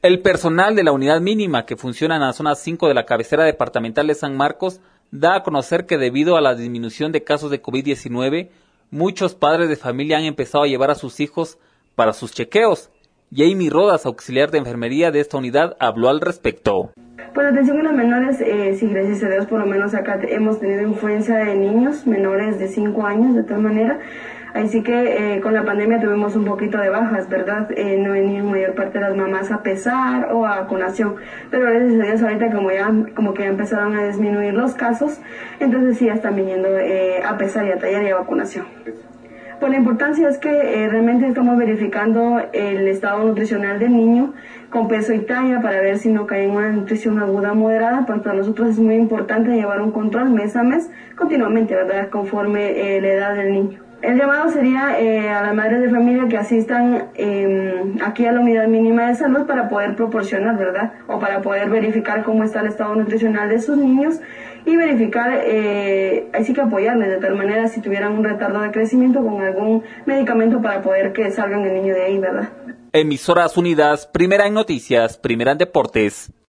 El personal de la unidad mínima que funciona en la zona 5 de la cabecera departamental de San Marcos da a conocer que debido a la disminución de casos de COVID-19, muchos padres de familia han empezado a llevar a sus hijos para sus chequeos. Jamie Rodas, auxiliar de enfermería de esta unidad, habló al respecto. Pues atención a los menores, eh, sí, gracias a Dios, por lo menos acá hemos tenido influencia de niños menores de 5 años, de tal manera. Así que eh, con la pandemia tuvimos un poquito de bajas, ¿verdad? Eh, no venían mayor parte de las mamás a pesar o a vacunación. Pero gracias a Dios ahorita como ya como que ya empezaron a disminuir los casos, entonces sí ya están viniendo eh, a pesar y a tallar y a vacunación. Pues la importancia es que eh, realmente estamos verificando el estado nutricional del niño con peso y talla para ver si no cae en una nutrición aguda moderada, pues para nosotros es muy importante llevar un control mes a mes continuamente, ¿verdad? Conforme eh, la edad del niño. El llamado sería eh, a las madres de familia que asistan eh, aquí a la unidad mínima de salud para poder proporcionar, ¿verdad? O para poder verificar cómo está el estado nutricional de sus niños y verificar, eh, así que apoyarles de tal manera si tuvieran un retardo de crecimiento con algún medicamento para poder que salgan el niño de ahí, ¿verdad? Emisoras Unidas, primera en noticias, primera en deportes.